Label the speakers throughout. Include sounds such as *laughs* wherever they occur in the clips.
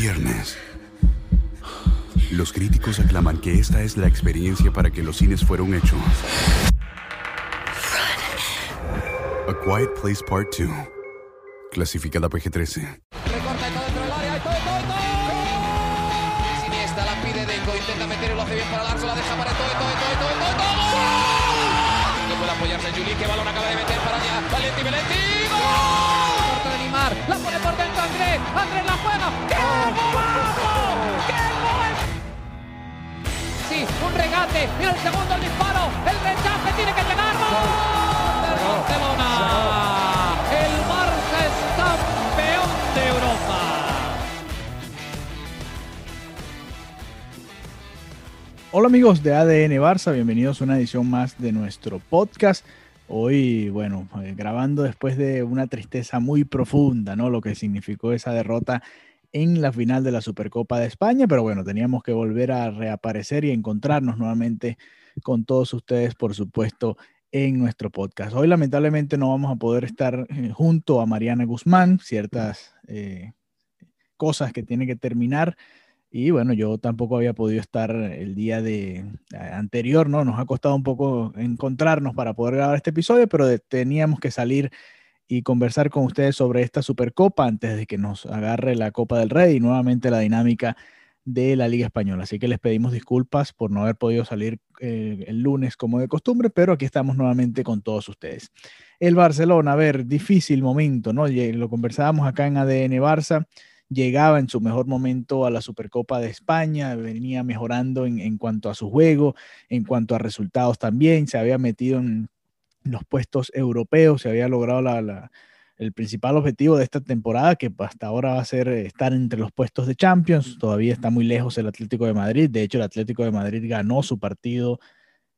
Speaker 1: viernes. Los críticos aclaman que esta es la experiencia para que los cines fueron hechos. A Quiet Place Part 2. Clasificada PG-13.
Speaker 2: Recorta la pide Deco. Intenta meter hace bien para. La deja para todo, todo, todo, todo, todo, Andrés. Andrés la juega. ¡Qué golazo! ¡Qué gol! Sí, un regate. Mira el segundo el disparo. El rechace tiene que llegar. ¡Gol! Del Barcelona. El Barça es campeón de Europa.
Speaker 3: Hola amigos de ADN Barça, bienvenidos a una edición más de nuestro podcast. Hoy, bueno, eh, grabando después de una tristeza muy profunda, ¿no? Lo que significó esa derrota en la final de la Supercopa de España, pero bueno, teníamos que volver a reaparecer y encontrarnos nuevamente con todos ustedes, por supuesto, en nuestro podcast. Hoy lamentablemente no vamos a poder estar eh, junto a Mariana Guzmán, ciertas eh, cosas que tiene que terminar y bueno, yo tampoco había podido estar el día de anterior, ¿no? Nos ha costado un poco encontrarnos para poder grabar este episodio, pero teníamos que salir y conversar con ustedes sobre esta Supercopa antes de que nos agarre la Copa del Rey y nuevamente la dinámica de la Liga Española. Así que les pedimos disculpas por no haber podido salir eh, el lunes como de costumbre, pero aquí estamos nuevamente con todos ustedes. El Barcelona, a ver, difícil momento, ¿no? Lo conversábamos acá en ADN Barça llegaba en su mejor momento a la Supercopa de España, venía mejorando en, cuanto a su juego, en cuanto a resultados también, se había metido en los puestos europeos, se había logrado el principal objetivo de esta temporada, que hasta ahora va a ser estar entre los puestos de Champions, todavía está muy lejos el Atlético de Madrid, de hecho el Atlético de Madrid ganó su partido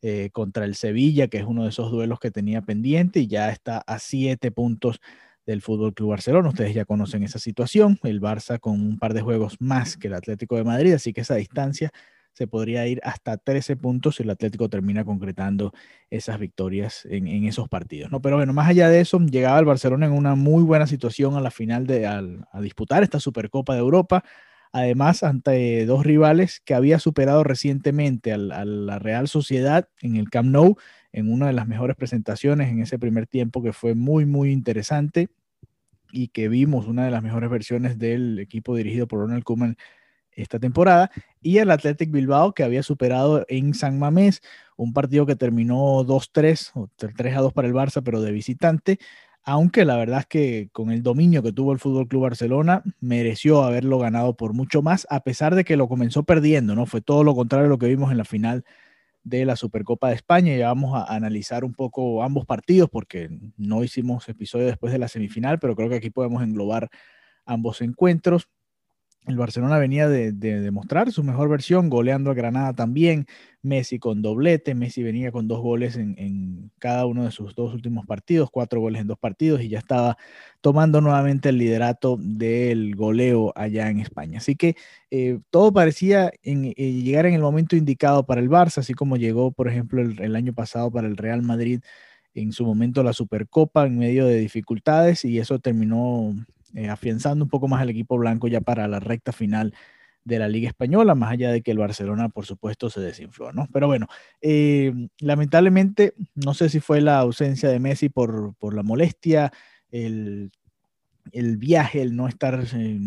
Speaker 3: eh, contra el Sevilla, que es uno de esos duelos que tenía pendiente y ya está a siete puntos del Fútbol Club Barcelona. Ustedes ya conocen esa situación. El Barça con un par de juegos más que el Atlético de Madrid, así que esa distancia se podría ir hasta 13 puntos si el Atlético termina concretando esas victorias en, esos partidos. ¿no? Pero bueno, más allá de eso, llegaba el Barcelona en una muy buena situación a la final de al, a disputar esta Supercopa de Europa. Además, ante dos rivales que había superado recientemente a la, a la Real Sociedad en el Camp Nou en una de las mejores presentaciones en ese primer tiempo que fue muy, muy interesante y que vimos una de las mejores versiones del equipo dirigido por Ronald Koeman esta temporada, y el Athletic Bilbao que había superado en San Mamés, un partido que terminó 2-3, o 3-2 para el Barça, pero de visitante, aunque la verdad es que con el dominio que tuvo el Fútbol Club Barcelona, mereció haberlo ganado por mucho más, a pesar de que lo comenzó perdiendo, ¿no? Fue todo lo contrario a lo que vimos en la final de la Supercopa de España. Ya vamos a analizar un poco ambos partidos porque no hicimos episodio después de la semifinal, pero creo que aquí podemos englobar ambos encuentros. El Barcelona venía de, de, demostrar su mejor versión, goleando a Granada también. Messi con doblete. Messi venía con dos goles en, cada uno de sus dos últimos partidos, cuatro goles en dos partidos, y ya estaba tomando nuevamente el liderato del goleo allá en España. Así que eh, todo parecía eh, llegar en el momento indicado para el Barça, así como llegó, por ejemplo, el año pasado para el Real Madrid en su momento la Supercopa en medio de dificultades, y eso terminó eh, afianzando un poco más el equipo blanco ya para la recta final de la Liga Española, más allá de que el Barcelona, por supuesto, se desinfló, ¿no? Pero bueno, eh, lamentablemente, no sé si fue la ausencia de Messi por, por la molestia, el, el, viaje, el no estar eh,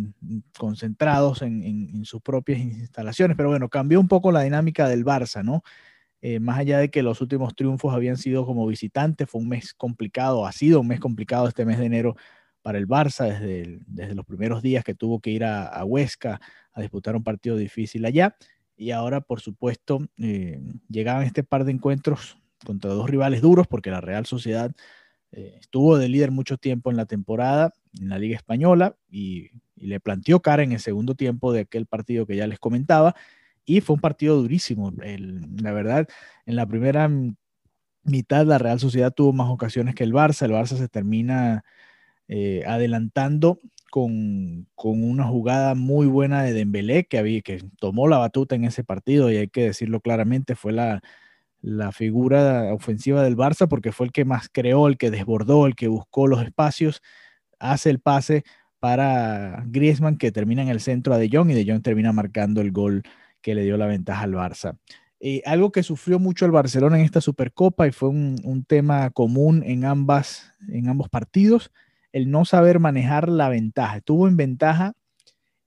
Speaker 3: concentrados en, en, en, sus propias instalaciones, pero bueno, cambió un poco la dinámica del Barça, ¿no? Eh, más allá de que los últimos triunfos habían sido como visitantes, fue un mes complicado, ha sido un mes complicado este mes de enero para el Barça desde, desde los primeros días que tuvo que ir a, a, Huesca a disputar un partido difícil allá. Y ahora, por supuesto, eh, llegaban este par de encuentros contra dos rivales duros, porque la Real Sociedad eh, estuvo de líder mucho tiempo en la temporada en la Liga Española y, y, le planteó cara en el segundo tiempo de aquel partido que ya les comentaba. Y fue un partido durísimo. El, la verdad, en la primera mitad la Real Sociedad tuvo más ocasiones que el Barça. El Barça se termina eh, adelantando con, con, una jugada muy buena de Dembélé que, había, que tomó la batuta en ese partido y hay que decirlo claramente, fue la, la figura ofensiva del Barça porque fue el que más creó, el que desbordó, el que buscó los espacios, hace el pase para Griezmann que termina en el centro a De Jong y De Jong termina marcando el gol que le dio la ventaja al Barça. Eh, algo que sufrió mucho el Barcelona en esta Supercopa y fue un, tema común en, ambas, en ambos partidos, el no saber manejar la ventaja. Estuvo en ventaja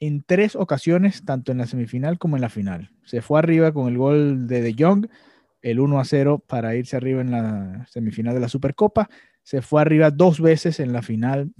Speaker 3: en tres ocasiones, tanto en la semifinal como en la final. Se fue arriba con el gol de De Jong, el 1 a 0 para irse arriba en la semifinal de la Supercopa. Se fue arriba dos veces en la final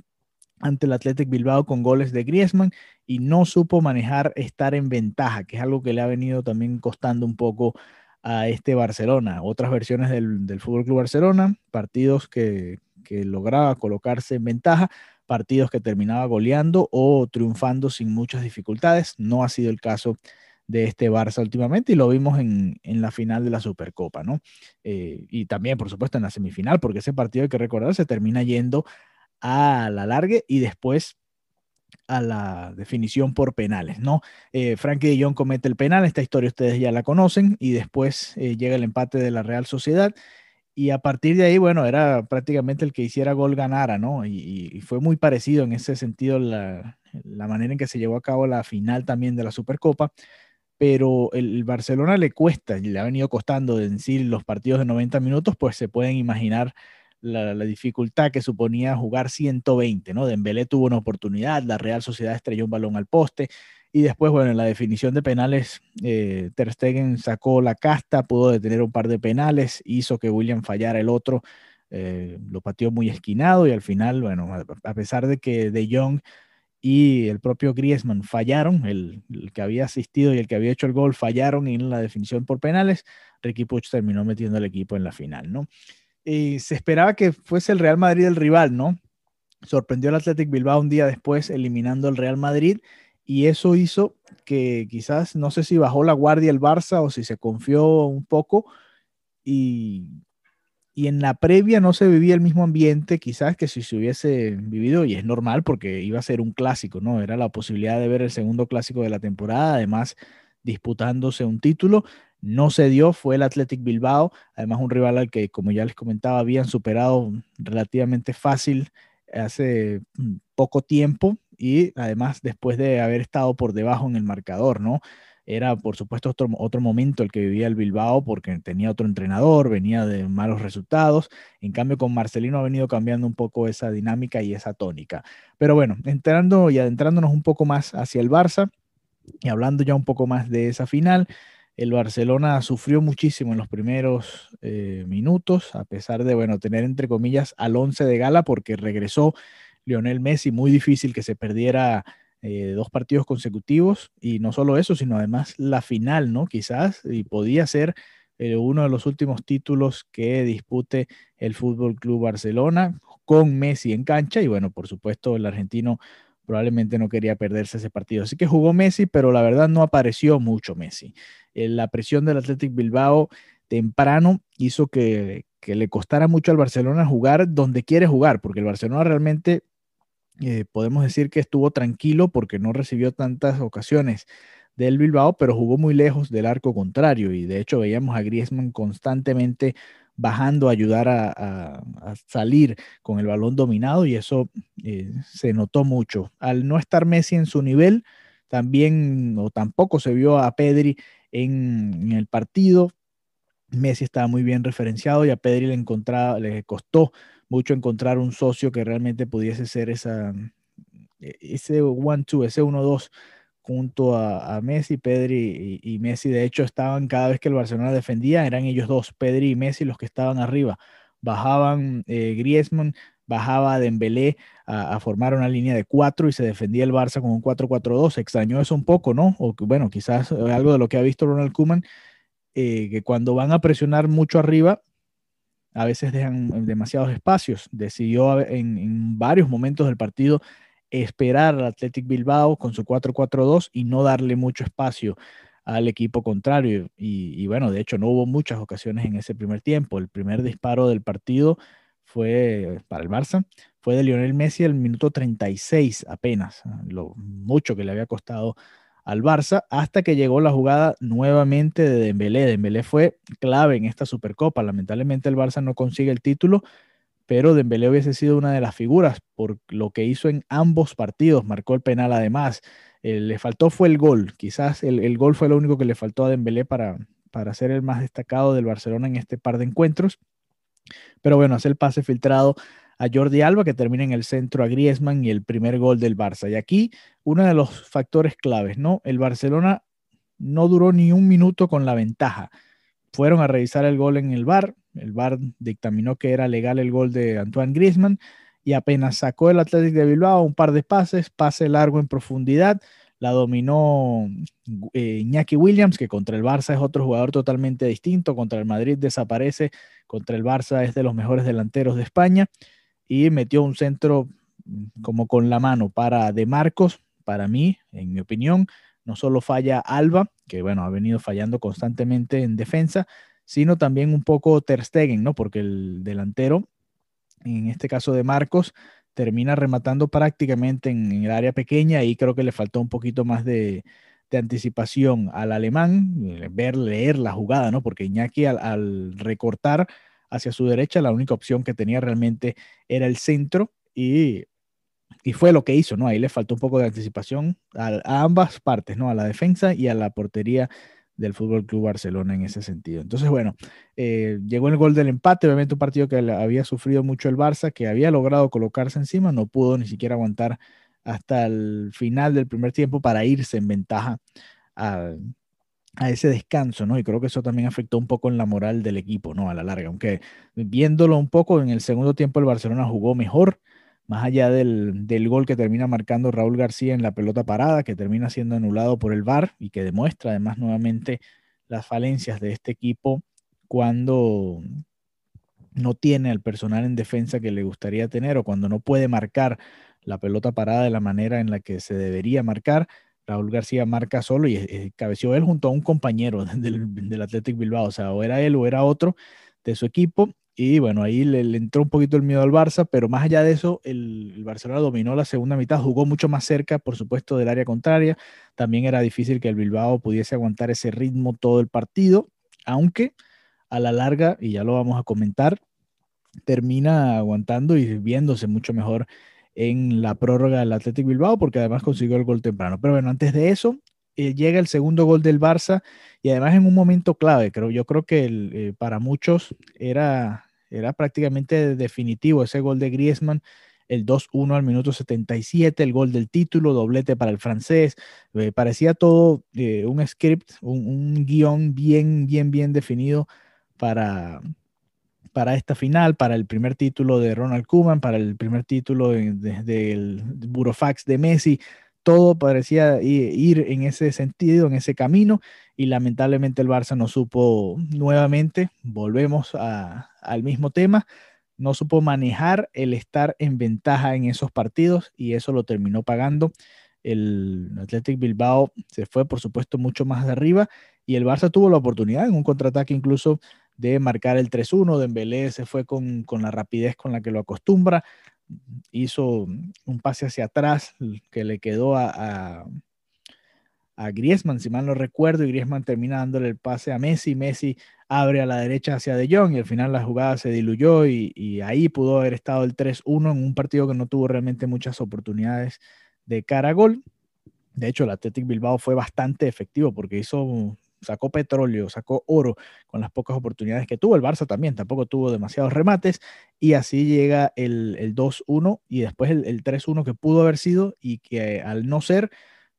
Speaker 3: ante el Athletic Bilbao con goles de Griezmann y no supo manejar estar en ventaja, que es algo que le ha venido también costando un poco a este Barcelona. Otras versiones del, del Fútbol Club Barcelona, partidos que, que lograba colocarse en ventaja, partidos que terminaba goleando o triunfando sin muchas dificultades. No ha sido el caso de este Barça últimamente y lo vimos en, la final de la Supercopa, ¿no? Eh, y también, por supuesto, en la semifinal, porque ese partido hay que recordar se termina yendo a la largue y después a la definición por penales, ¿no? Eh, Frankie de comete el penal, esta historia ustedes ya la conocen, y después eh, llega el empate de la Real Sociedad, y a partir de ahí, bueno, era prácticamente el que hiciera gol ganara, ¿no? Y, fue muy parecido en ese sentido la, manera en que se llevó a cabo la final también de la Supercopa, pero el, Barcelona le cuesta, y le ha venido costando en sí los partidos de 90 minutos, pues se pueden imaginar la, dificultad que suponía jugar 120, ¿no? Dembélé tuvo una oportunidad, la Real Sociedad estrelló un balón al poste y después, bueno, en la definición de penales, eh, Ter Stegen sacó la casta, pudo detener un par de penales, hizo que William fallara el otro, eh, lo pateó muy esquinado y al final, bueno, a, pesar de que De Jong y el propio Griezmann fallaron, el, el, que había asistido y el que había hecho el gol fallaron en la definición por penales, Ricky Puch terminó metiendo al equipo en la final, ¿no? Se esperaba que fuese el Real Madrid el rival, ¿no? Sorprendió al Athletic Bilbao un día después eliminando al Real Madrid y eso hizo que quizás, no sé si bajó la guardia el Barça o si se confió un poco y, y en la previa no se vivía el mismo ambiente quizás que si se hubiese vivido y es normal porque iba a ser un clásico, ¿no? Era la posibilidad de ver el segundo clásico de la temporada, además disputándose un título no se dio, fue el Athletic Bilbao, además un rival al que, como ya les comentaba, habían superado relativamente fácil hace mm, poco tiempo y además después de haber estado por debajo en el marcador, ¿no? Era, por supuesto, otro, otro momento el que vivía el Bilbao porque tenía otro entrenador, venía de malos resultados. En cambio, con Marcelino ha venido cambiando un poco esa dinámica y esa tónica. Pero bueno, entrando y adentrándonos un poco más hacia el Barça y hablando ya un poco más de esa final, el Barcelona sufrió muchísimo en los primeros eh, minutos, a pesar de, bueno, tener entre comillas al 11 de gala, porque regresó Lionel Messi, muy difícil que se perdiera eh, dos partidos consecutivos, y no solo eso, sino además la final, ¿no? Quizás, y podía ser eh, uno de los últimos títulos que dispute el Fútbol Club Barcelona con Messi en cancha, y bueno, por supuesto, el argentino probablemente no quería perderse ese partido. Así que jugó Messi, pero la verdad no apareció mucho Messi. Eh, la presión del Athletic Bilbao temprano hizo que, le costara mucho al Barcelona jugar donde quiere jugar, porque el Barcelona realmente eh, podemos decir que estuvo tranquilo porque no recibió tantas ocasiones del Bilbao, pero jugó muy lejos del arco contrario y de hecho veíamos a Griezmann constantemente bajando a ayudar a, salir con el balón dominado y eso eh, se notó mucho. Al no estar Messi en su nivel, también o tampoco se vio a Pedri en, el partido. Messi estaba muy bien referenciado y a Pedri le, le costó mucho encontrar un socio que realmente pudiese ser esa, e, ese one-two, ese 1-2 junto a, Messi, Pedri y, Messi. De hecho, estaban cada vez que el Barcelona defendía, eran ellos dos, Pedri y Messi, los que estaban arriba. Bajaban eh, Griezmann, bajaba Dembélé a, a, formar una línea de cuatro y se defendía el Barça con un 4-4-2. Extrañó eso un poco, ¿no? O bueno, quizás algo de lo que ha visto Ronald Koeman, eh, que cuando van a presionar mucho arriba, a veces dejan demasiados espacios. Decidió en, en varios momentos del partido esperar al Athletic Bilbao con su 4-4-2 y no darle mucho espacio al equipo contrario. Y, bueno, de hecho no hubo muchas ocasiones en ese primer tiempo. El primer disparo del partido fue para el Barça, fue de Lionel Messi el minuto 36 apenas, lo mucho que le había costado al Barça, hasta que llegó la jugada nuevamente de Dembélé. Dembélé fue clave en esta Supercopa. Lamentablemente el Barça no consigue el título, pero Dembélé hubiese sido una de las figuras por lo que hizo en ambos partidos, marcó el penal además, eh, le faltó fue el gol, quizás el, gol fue lo único que le faltó a Dembélé para, para ser el más destacado del Barcelona en este par de encuentros, pero bueno, hace el pase filtrado a Jordi Alba que termina en el centro a Griezmann y el primer gol del Barça. Y aquí uno de los factores claves, ¿no? El Barcelona no duró ni un minuto con la ventaja. Fueron a revisar el gol en el bar, el VAR dictaminó que era legal el gol de Antoine Griezmann y apenas sacó el Athletic de Bilbao un par de pases, pase largo en profundidad, la dominó eh, Iñaki Williams, que contra el Barça es otro jugador totalmente distinto, contra el Madrid desaparece, contra el Barça es de los mejores delanteros de España y metió un centro mm, como con la mano para De Marcos, para mí, en mi opinión, no solo falla Alba, que bueno, ha venido fallando constantemente en defensa, sino también un poco Ter Stegen, ¿no? Porque el delantero, en este caso de Marcos, termina rematando prácticamente en, el área pequeña y creo que le faltó un poquito más de, anticipación al alemán, ver, leer la jugada, ¿no? Porque Iñaki al, recortar hacia su derecha, la única opción que tenía realmente era el centro y, fue lo que hizo, ¿no? Ahí le faltó un poco de anticipación a, ambas partes, ¿no? A la defensa y a la portería del Fútbol Club Barcelona en ese sentido. Entonces, bueno, eh, llegó el gol del empate, obviamente un partido que había sufrido mucho el Barça, que había logrado colocarse encima, no pudo ni siquiera aguantar hasta el final del primer tiempo para irse en ventaja a, a ese descanso, ¿no? Y creo que eso también afectó un poco en la moral del equipo, ¿no? A la larga, aunque viéndolo un poco, en el segundo tiempo el Barcelona jugó mejor, más allá del, gol que termina marcando Raúl García en la pelota parada, que termina siendo anulado por el VAR y que demuestra además nuevamente las falencias de este equipo cuando no tiene el personal en defensa que le gustaría tener o cuando no puede marcar la pelota parada de la manera en la que se debería marcar. Raúl García marca solo y eh, cabeció él junto a un compañero *laughs* del, del Athletic Bilbao, o sea, o era él o era otro de su equipo y bueno, ahí le, entró un poquito el miedo al Barça, pero más allá de eso, el, Barcelona dominó la segunda mitad, jugó mucho más cerca, por supuesto, del área contraria. También era difícil que el Bilbao pudiese aguantar ese ritmo todo el partido, aunque a la larga, y ya lo vamos a comentar, termina aguantando y viéndose mucho mejor en la prórroga del Athletic Bilbao, porque además consiguió el gol temprano. Pero bueno, antes de eso, eh, llega el segundo gol del Barça y además en un momento clave, creo, yo creo que eh, para muchos era era prácticamente definitivo ese gol de Griezmann, el 2-1 al minuto 77, el gol del título, doblete para el francés. Eh, parecía todo eh, un script, un, guion bien, bien, bien definido para, para esta final, para el primer título de Ronald Koeman, para el primer título del Burofax de Messi todo parecía ir en ese sentido, en ese camino, y lamentablemente el Barça no supo nuevamente, volvemos al mismo tema, no supo manejar el estar en ventaja en esos partidos y eso lo terminó pagando. El Athletic Bilbao se fue, por supuesto, mucho más arriba y el Barça tuvo la oportunidad en un contraataque incluso de marcar el 3-1. Dembélé se fue con la rapidez con la que lo acostumbra, hizo un pase hacia atrás que le quedó a, a, Griezmann, si mal no recuerdo, y Griezmann termina dándole el pase a Messi. Messi abre a la derecha hacia De Jong y al final la jugada se diluyó y, ahí pudo haber estado el 3-1 en un partido que no tuvo realmente muchas oportunidades de cara a gol. De hecho, el Athletic Bilbao fue bastante efectivo porque hizo sacó petróleo, sacó oro con las pocas oportunidades que tuvo. El Barça también tampoco tuvo demasiados remates y así llega el, el 2-1 y después el, el 3-1 que pudo haber sido y que al no ser,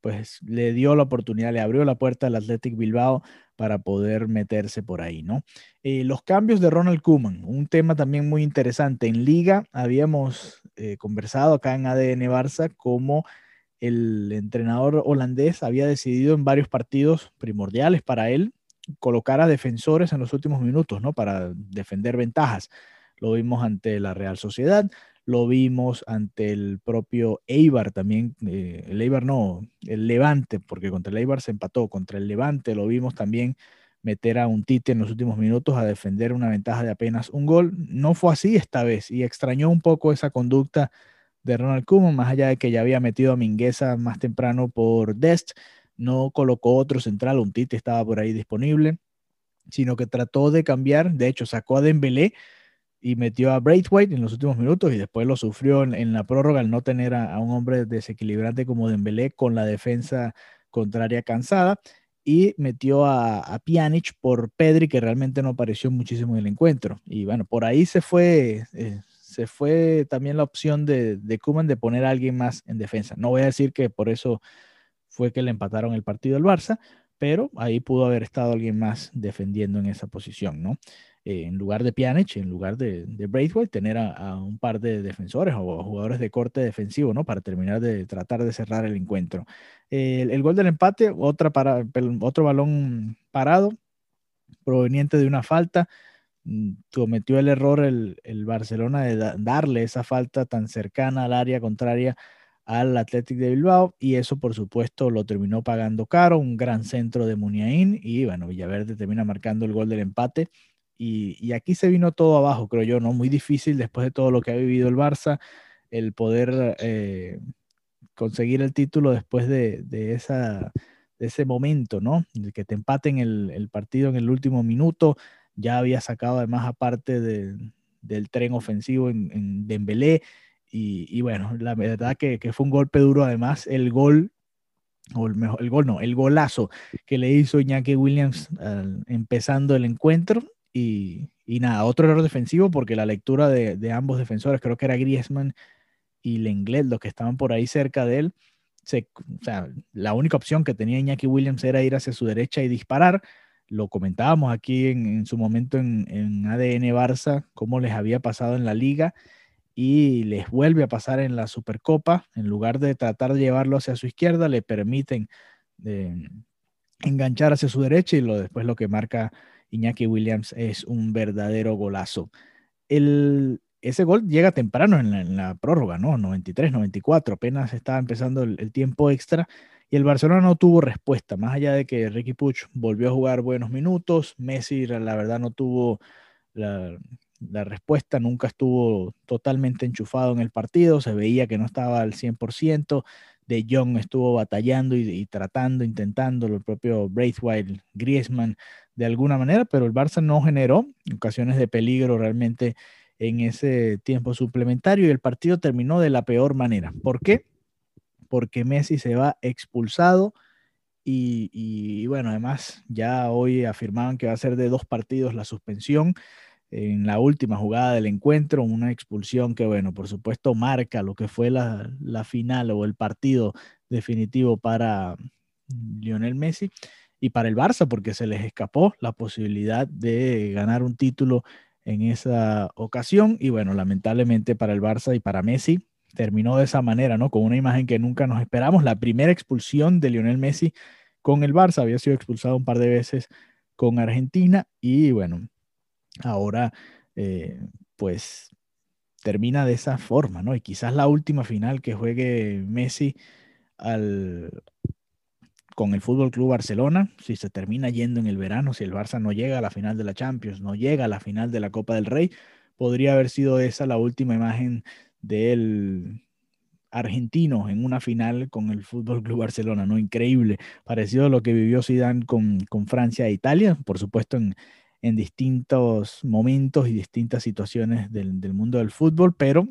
Speaker 3: pues le dio la oportunidad, le abrió la puerta al Athletic Bilbao para poder meterse por ahí, ¿no? Eh, los cambios de Ronald Koeman, un tema también muy interesante. En Liga habíamos eh, conversado acá en ADN Barça como el entrenador holandés había decidido en varios partidos primordiales para él colocar a defensores en los últimos minutos, ¿no? Para defender ventajas. Lo vimos ante la Real Sociedad, lo vimos ante el propio Eibar también, eh, el Eibar no, el Levante, porque contra el Eibar se empató, contra el Levante lo vimos también meter a un Tite en los últimos minutos a defender una ventaja de apenas un gol. No fue así esta vez y extrañó un poco esa conducta de Ronald Koeman, más allá de que ya había metido a Mingueza más temprano por Dest, no colocó otro central, un Tite estaba por ahí disponible, sino que trató de cambiar, de hecho sacó a Dembélé y metió a Braithwaite en los últimos minutos y después lo sufrió en, la prórroga al no tener a, un hombre desequilibrante como Dembélé con la defensa contraria cansada y metió a, a, Pjanic por Pedri que realmente no apareció muchísimo en el encuentro. Y bueno por ahí se fue eh, fue también la opción de, de de poner a alguien más en defensa no voy a decir que por eso fue que le empataron el partido al Barça pero ahí pudo haber estado alguien más defendiendo en esa posición no eh, en lugar de Pjanic, en lugar de, de Braithwaite, tener a, un par de defensores o jugadores de corte defensivo, ¿no? Para terminar de tratar de cerrar el encuentro. el, gol del empate, otra para, otro balón parado, proveniente de una falta. Mm, cometió el error el, Barcelona de darle esa falta tan cercana al área contraria al Athletic de Bilbao y eso por supuesto lo terminó pagando caro, un gran centro de Muniain y bueno, Villaverde termina marcando el gol del empate y, aquí se vino todo abajo, creo yo, ¿no? Muy difícil después de todo lo que ha vivido el Barça, el poder eh, conseguir el título después de, ese momento, ¿no? Que te empaten el, el, partido en el último minuto, ya había sacado además aparte del tren ofensivo en, en Dembélé, y, bueno, la verdad que, fue un golpe duro, además el gol o el, mejor, el gol no, el golazo que le hizo Iñaki Williams empezando el encuentro, y, nada, otro error defensivo porque la lectura de, ambos defensores, creo que era Griezmann y Lenglet, los que estaban por ahí cerca de él, la única opción que tenía Iñaki Williams era ir hacia su derecha y disparar. Lo comentábamos aquí en, su momento en, en, ADN Barça, cómo les había pasado en la liga y les vuelve a pasar en la Supercopa. En lugar de tratar de llevarlo hacia su izquierda, le permiten eh, enganchar hacia su derecha y lo, después lo que marca Iñaki Williams es un verdadero golazo. El, ese gol llega temprano en la, prórroga, ¿no? 93, 94, apenas estaba empezando el, tiempo extra y el Barcelona no tuvo respuesta, más allá de que Ricky Puch volvió a jugar buenos minutos, Messi la verdad no tuvo la, respuesta, nunca estuvo totalmente enchufado en el partido, se veía que no estaba al 100%, De Jong estuvo batallando y, tratando, intentando, el propio Braithwaite, Griezmann, de alguna manera, pero el Barça no generó ocasiones de peligro realmente en ese tiempo suplementario y el partido terminó de la peor manera. ¿Por qué? Porque Messi se va expulsado y, bueno, además ya hoy afirmaban que va a ser de dos partidos la suspensión en la última jugada del encuentro, una expulsión que, bueno, por supuesto marca lo que fue la, la final o el partido definitivo para Lionel Messi y para el Barça, porque se les escapó la posibilidad de ganar un título en esa ocasión. Y bueno, lamentablemente para el Barça y para Messi terminó de esa manera, ¿no? Con una imagen que nunca nos esperamos, la primera expulsión de Lionel Messi con el Barça, había sido expulsado un par de veces con Argentina y bueno, ahora eh, pues termina de esa forma, ¿no? Y quizás la última final que juegue Messi al, con el Fútbol Club Barcelona, si se termina yendo en el verano, si el Barça no llega a la final de la Champions, no llega a la final de la Copa del Rey, podría haber sido esa la última imagen del argentino en una final con el Fútbol Club Barcelona, ¿no? Increíble, parecido a lo que vivió Zidane con, con Francia e Italia, por supuesto en, en distintos momentos y distintas situaciones del, del mundo del fútbol, pero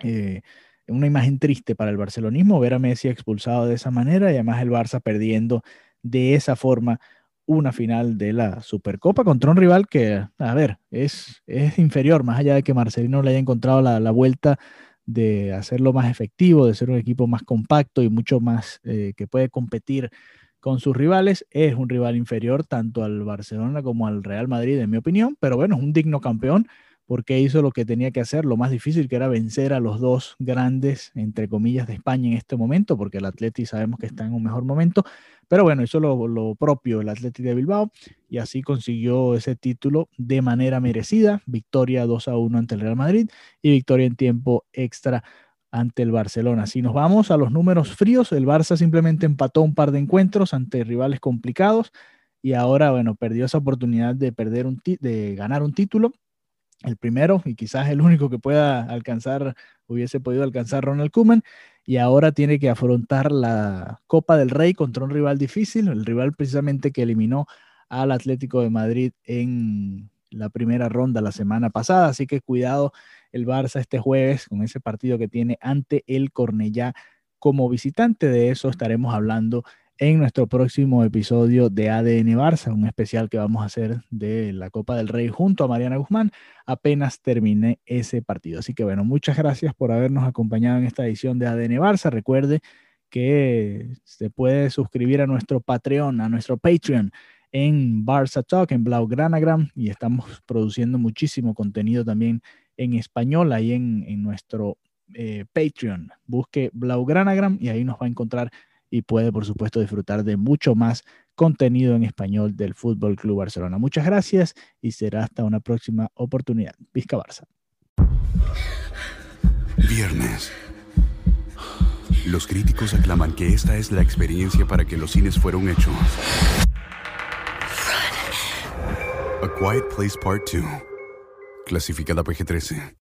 Speaker 3: eh, una imagen triste para el barcelonismo ver a Messi expulsado de esa manera y además el Barça perdiendo de esa forma una final de la Supercopa contra un rival que, a ver, es, es inferior, más allá de que Marcelino le haya encontrado la, la vuelta de hacerlo más efectivo, de ser un equipo más compacto y mucho más eh, que puede competir con sus rivales. Es un rival inferior tanto al Barcelona como al Real Madrid, en mi opinión, pero bueno, es un digno campeón porque hizo lo que tenía que hacer, lo más difícil que era vencer a los dos grandes, entre comillas, de España en este momento, porque el Atleti sabemos que está en un mejor momento, pero bueno, hizo lo, propio el Atleti de Bilbao y así consiguió ese título de manera merecida, victoria 2 a 1 ante el Real Madrid y victoria en tiempo extra ante el Barcelona. Si nos vamos a los números fríos, el Barça simplemente empató un par de encuentros ante rivales complicados y ahora, bueno, perdió esa oportunidad de, perder de ganar un título el primero y quizás el único que pueda alcanzar, hubiese podido alcanzar Ronald Koeman, y ahora tiene que afrontar la Copa del Rey contra un rival difícil, el rival precisamente que eliminó al Atlético de Madrid en la primera ronda la semana pasada, así que cuidado el Barça este jueves con ese partido que tiene ante el Cornellá como visitante. De eso estaremos hablando en nuestro próximo episodio de ADN Barça, un especial que vamos a hacer de la Copa del Rey junto a Mariana Guzmán, apenas terminé ese partido. Así que bueno, muchas gracias por habernos acompañado en esta edición de ADN Barça. Recuerde que se puede suscribir a nuestro Patreon, a nuestro Patreon en Barça Talk, en Blaugranagram, y estamos produciendo muchísimo contenido también en español ahí en, nuestro eh, Patreon. Busque Blaugranagram y ahí nos va a encontrar y puede, por supuesto, disfrutar de mucho más contenido en español del Fútbol Club Barcelona. Muchas gracias y será hasta una próxima oportunidad. Vizca Barça.
Speaker 1: Viernes. Los críticos aclaman que esta es la experiencia para que los cines fueron hechos. A Quiet Place Part 2. Clasificada PG-13.